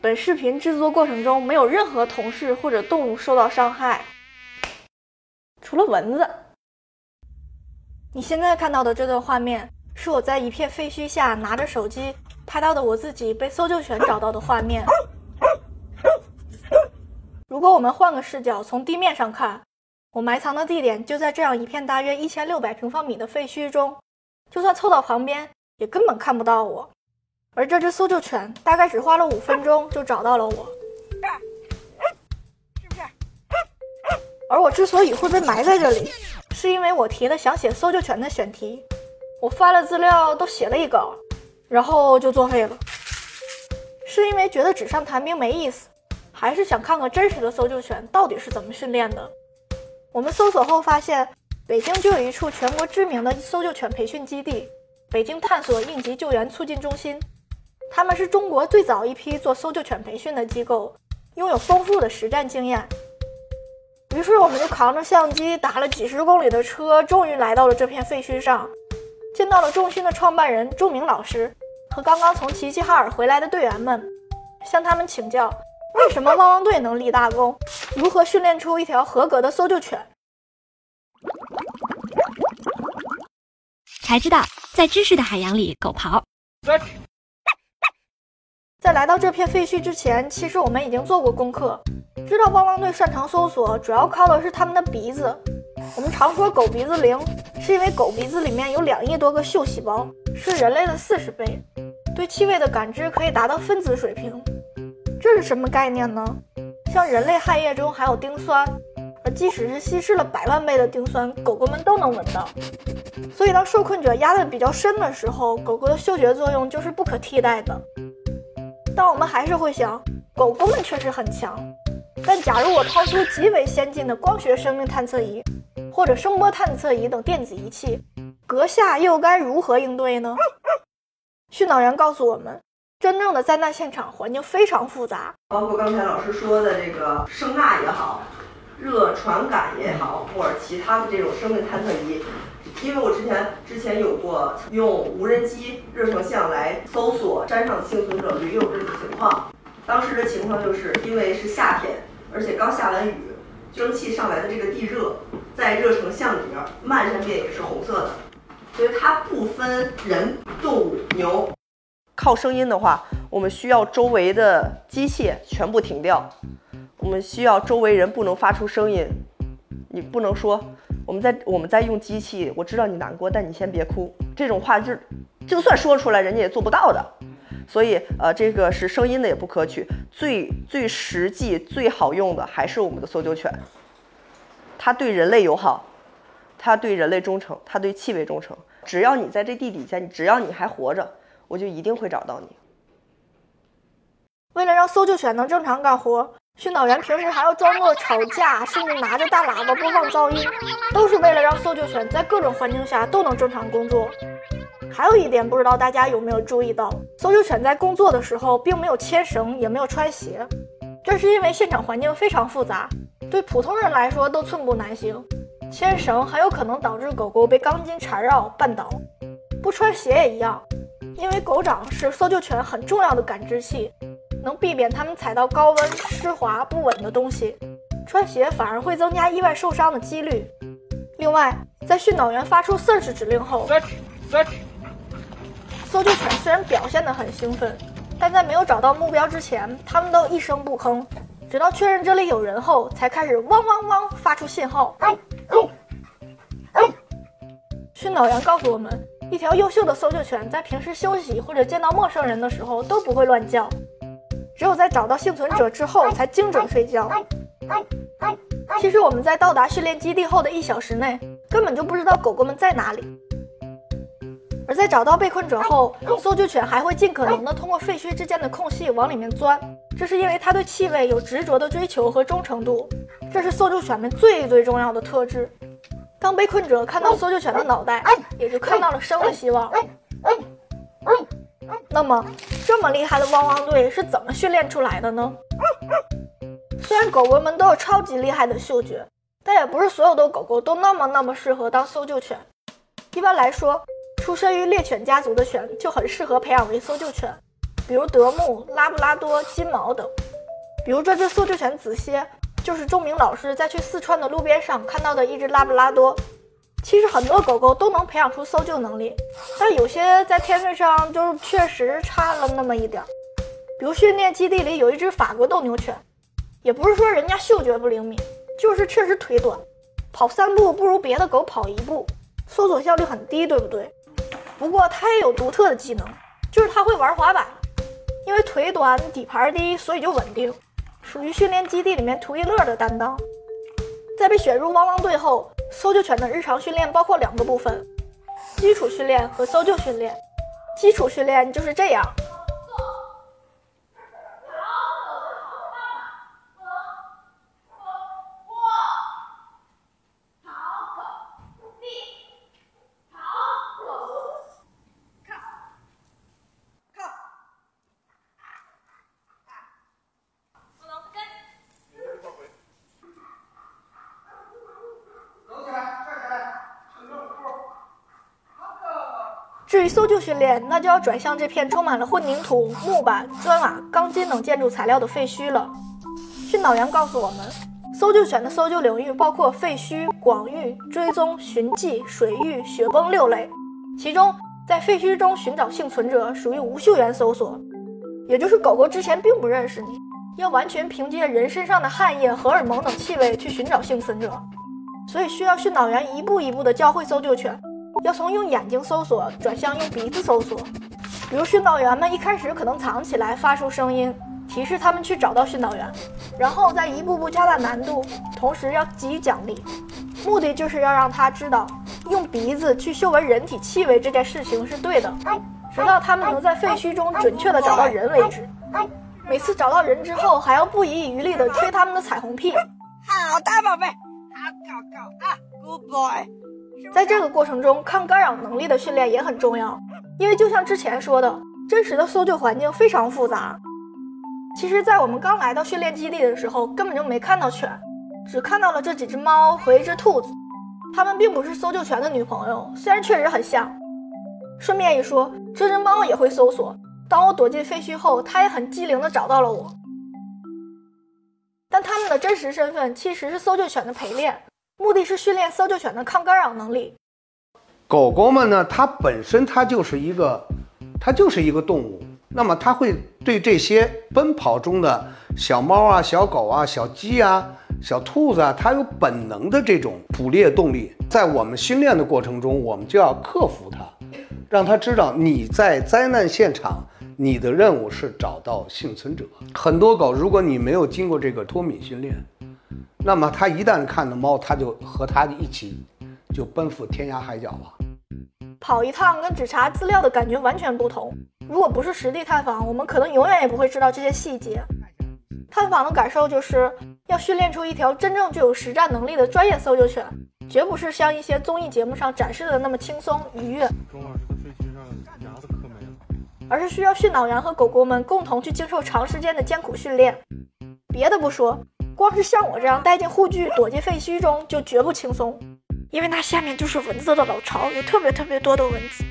本视频制作过程中没有任何同事或者动物受到伤害，除了蚊子。你现在看到的这段画面，是我在一片废墟下拿着手机拍到的我自己被搜救犬找到的画面。如果我们换个视角，从地面上看，我埋藏的地点就在这样一片大约一千六百平方米的废墟中，就算凑到旁边，也根本看不到我。而这只搜救犬大概只花了五分钟就找到了我，是不是？而我之所以会被埋在这里，是因为我提了想写搜救犬的选题，我发了资料都写了一稿，然后就作废了。是因为觉得纸上谈兵没意思，还是想看看真实的搜救犬到底是怎么训练的？我们搜索后发现，北京就有一处全国知名的搜救犬培训基地——北京探索应急救援促进中心。他们是中国最早一批做搜救犬培训的机构，拥有丰富的实战经验。于是，我们就扛着相机，打了几十公里的车，终于来到了这片废墟上，见到了中心的创办人钟明老师和刚刚从齐齐哈尔回来的队员们，向他们请教为什么汪汪队能立大功，如何训练出一条合格的搜救犬。才知道，在知识的海洋里，狗刨。在来到这片废墟之前，其实我们已经做过功课，知道汪汪队擅长搜索，主要靠的是他们的鼻子。我们常说狗鼻子灵，是因为狗鼻子里面有两亿多个嗅细胞，是人类的四十倍，对气味的感知可以达到分子水平。这是什么概念呢？像人类汗液中含有丁酸，而即使是稀释了百万倍的丁酸，狗狗们都能闻到。所以当受困者压得比较深的时候，狗狗的嗅觉作用就是不可替代的。但我们还是会想，狗狗们确实很强。但假如我掏出极为先进的光学生命探测仪，或者声波探测仪等电子仪器，阁下又该如何应对呢？训导员告诉我们，真正的灾难现场环境非常复杂，包括刚才老师说的这个声呐也好，热传感也好，或者其他的这种生命探测仪。因为我之前之前有过用无人机热成像来搜索山上的幸存者驴友这种情况，当时的情况就是因为是夏天，而且刚下完雨，蒸汽上来的这个地热在热成像里面漫山遍野是红色的，所以它不分人、动物、牛。靠声音的话，我们需要周围的机械全部停掉，我们需要周围人不能发出声音，你不能说。我们在我们在用机器，我知道你难过，但你先别哭。这种话就就算说出来，人家也做不到的。所以呃，这个是声音的也不可取。最最实际、最好用的还是我们的搜救犬。它对人类友好，它对人类忠诚，它对气味忠诚。只要你在这地底下，你只要你还活着，我就一定会找到你。为了让搜救犬能正常干活。训导员平时还要装作吵架，甚至拿着大喇叭播放噪音，都是为了让搜救犬在各种环境下都能正常工作。还有一点，不知道大家有没有注意到，搜救犬在工作的时候并没有牵绳，也没有穿鞋，这是因为现场环境非常复杂，对普通人来说都寸步难行。牵绳很有可能导致狗狗被钢筋缠绕绊倒，不穿鞋也一样，因为狗掌是搜救犬很重要的感知器。能避免它们踩到高温、湿滑、不稳的东西，穿鞋反而会增加意外受伤的几率。另外，在训导员发出 search 指令后，search，search，搜救犬虽然表现得很兴奋，但在没有找到目标之前，它们都一声不吭，直到确认这里有人后，才开始汪汪汪发出信号。训导员告诉我们，一条优秀的搜救犬在平时休息或者见到陌生人的时候都不会乱叫。只有在找到幸存者之后才精准睡觉。其实我们在到达训练基地后的一小时内，根本就不知道狗狗们在哪里。而在找到被困者后，搜救犬还会尽可能的通过废墟之间的空隙往里面钻，这是因为它对气味有执着的追求和忠诚度，这是搜救犬们最最重要的特质。当被困者看到搜救犬的脑袋，也就看到了生的希望。那么，这么厉害的汪汪队是怎么训练出来的呢？虽然狗狗们都有超级厉害的嗅觉，但也不是所有的狗狗都那么那么适合当搜救犬。一般来说，出身于猎犬家族的犬就很适合培养为搜救犬，比如德牧、拉布拉多、金毛等。比如这只搜救犬子歇，就是钟明老师在去四川的路边上看到的一只拉布拉多。其实很多狗狗都能培养出搜救能力，但有些在天分上就是确实差了那么一点儿。比如训练基地里有一只法国斗牛犬，也不是说人家嗅觉不灵敏，就是确实腿短，跑三步不如别的狗跑一步，搜索效率很低，对不对？不过它也有独特的技能，就是它会玩滑板，因为腿短底盘低，所以就稳定，属于训练基地里面图一乐的担当。在被选入汪汪队后。搜救犬的日常训练包括两个部分：基础训练和搜救训练。基础训练就是这样。至于搜救训练，那就要转向这片充满了混凝土、木板、砖瓦、钢筋等建筑材料的废墟了。训导员告诉我们，搜救犬的搜救领域包括废墟、广域、追踪、寻迹、水域、雪崩六类。其中，在废墟中寻找幸存者属于无嗅源搜索，也就是狗狗之前并不认识你，要完全凭借人身上的汗液、荷尔蒙等气味去寻找幸存者，所以需要训导员一步一步地教会搜救犬。要从用眼睛搜索转向用鼻子搜索，比如训导员们一开始可能藏起来发出声音提示他们去找到训导员，然后再一步步加大难度，同时要给予奖励，目的就是要让他知道用鼻子去嗅闻人体气味这件事情是对的，直到他们能在废墟中准确的找到人为止。每次找到人之后，还要不遗余力的吹他们的彩虹屁。好的，宝贝，好狗狗啊，Good boy。在这个过程中，抗干扰能力的训练也很重要，因为就像之前说的，真实的搜救环境非常复杂。其实，在我们刚来到训练基地的时候，根本就没看到犬，只看到了这几只猫和一只兔子。它们并不是搜救犬的女朋友，虽然确实很像。顺便一说，这只猫也会搜索。当我躲进废墟后，它也很机灵地找到了我。但它们的真实身份其实是搜救犬的陪练。目的是训练搜救犬的抗干扰能力。狗狗们呢，它本身它就是一个，它就是一个动物。那么它会对这些奔跑中的小猫啊、小狗啊、小鸡啊、小兔子啊，它有本能的这种捕猎动力。在我们训练的过程中，我们就要克服它，让它知道你在灾难现场，你的任务是找到幸存者。很多狗，如果你没有经过这个脱敏训练，那么他一旦看到猫，他就和它一起就奔赴天涯海角了。跑一趟跟只查资料的感觉完全不同。如果不是实地探访，我们可能永远也不会知道这些细节。探访的感受就是要训练出一条真正具有实战能力的专业搜救犬，绝不是像一些综艺节目上展示的那么轻松愉悦。钟老师的废墟上牙子磕没了，而是需要训导员和狗狗们共同去经受长时间的艰苦训练。别的不说。光是像我这样带进护具躲进废墟中就绝不轻松，因为那下面就是蚊子的老巢，有特别特别多的蚊子。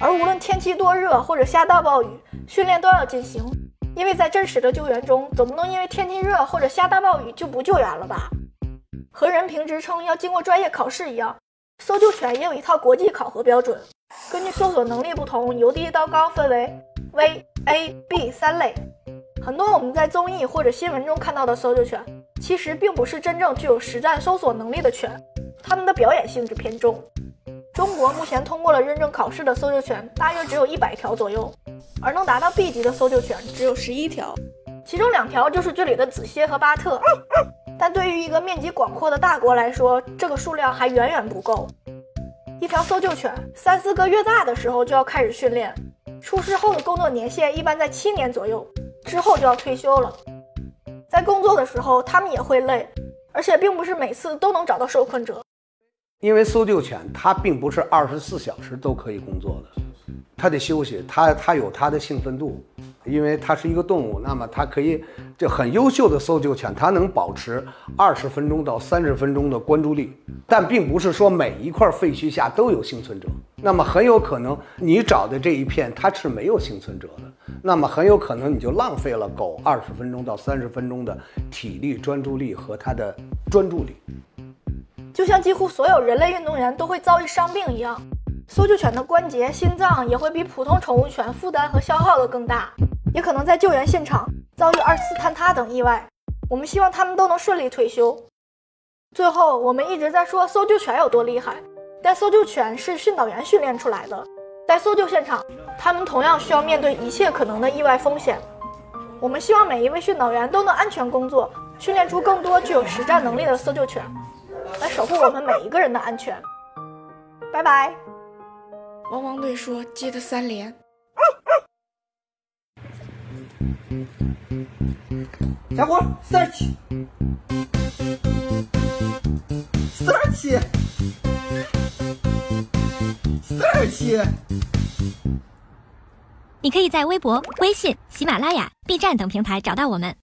而无论天气多热或者下大暴雨，训练都要进行，因为在真实的救援中，总不能因为天气热或者下大暴雨就不救援了吧？和人评职称要经过专业考试一样，搜救犬也有一套国际考核标准，根据搜索能力不同，由低到高分为 V、A、B 三类。很多我们在综艺或者新闻中看到的搜救犬，其实并不是真正具有实战搜索能力的犬，它们的表演性质偏重。中国目前通过了认证考试的搜救犬大约只有一百条左右，而能达到 B 级的搜救犬只有十一条，其中两条就是这里的子歇和巴特。但对于一个面积广阔的大国来说，这个数量还远远不够。一条搜救犬三四个月大的时候就要开始训练，出世后的工作年限一般在七年左右。之后就要退休了，在工作的时候，他们也会累，而且并不是每次都能找到受困者。因为搜救犬它并不是二十四小时都可以工作的，它得休息，它它有它的兴奋度。因为它是一个动物，那么它可以就很优秀的搜救犬，它能保持二十分钟到三十分钟的关注力，但并不是说每一块废墟下都有幸存者。那么很有可能你找的这一片它是没有幸存者的，那么很有可能你就浪费了狗二十分钟到三十分钟的体力、专注力和它的专注力。就像几乎所有人类运动员都会遭遇伤病一样，搜救犬的关节、心脏也会比普通宠物犬负担和消耗的更大。也可能在救援现场遭遇二次坍塌等意外。我们希望他们都能顺利退休。最后，我们一直在说搜救犬有多厉害，但搜救犬是训导员训练出来的，在搜救现场，他们同样需要面对一切可能的意外风险。我们希望每一位训导员都能安全工作，训练出更多具有实战能力的搜救犬，来守护我们每一个人的安全。拜拜。汪汪队说：“接的三连。”小伙，search，search，你可以在微博、微信、喜马拉雅、B 站等平台找到我们。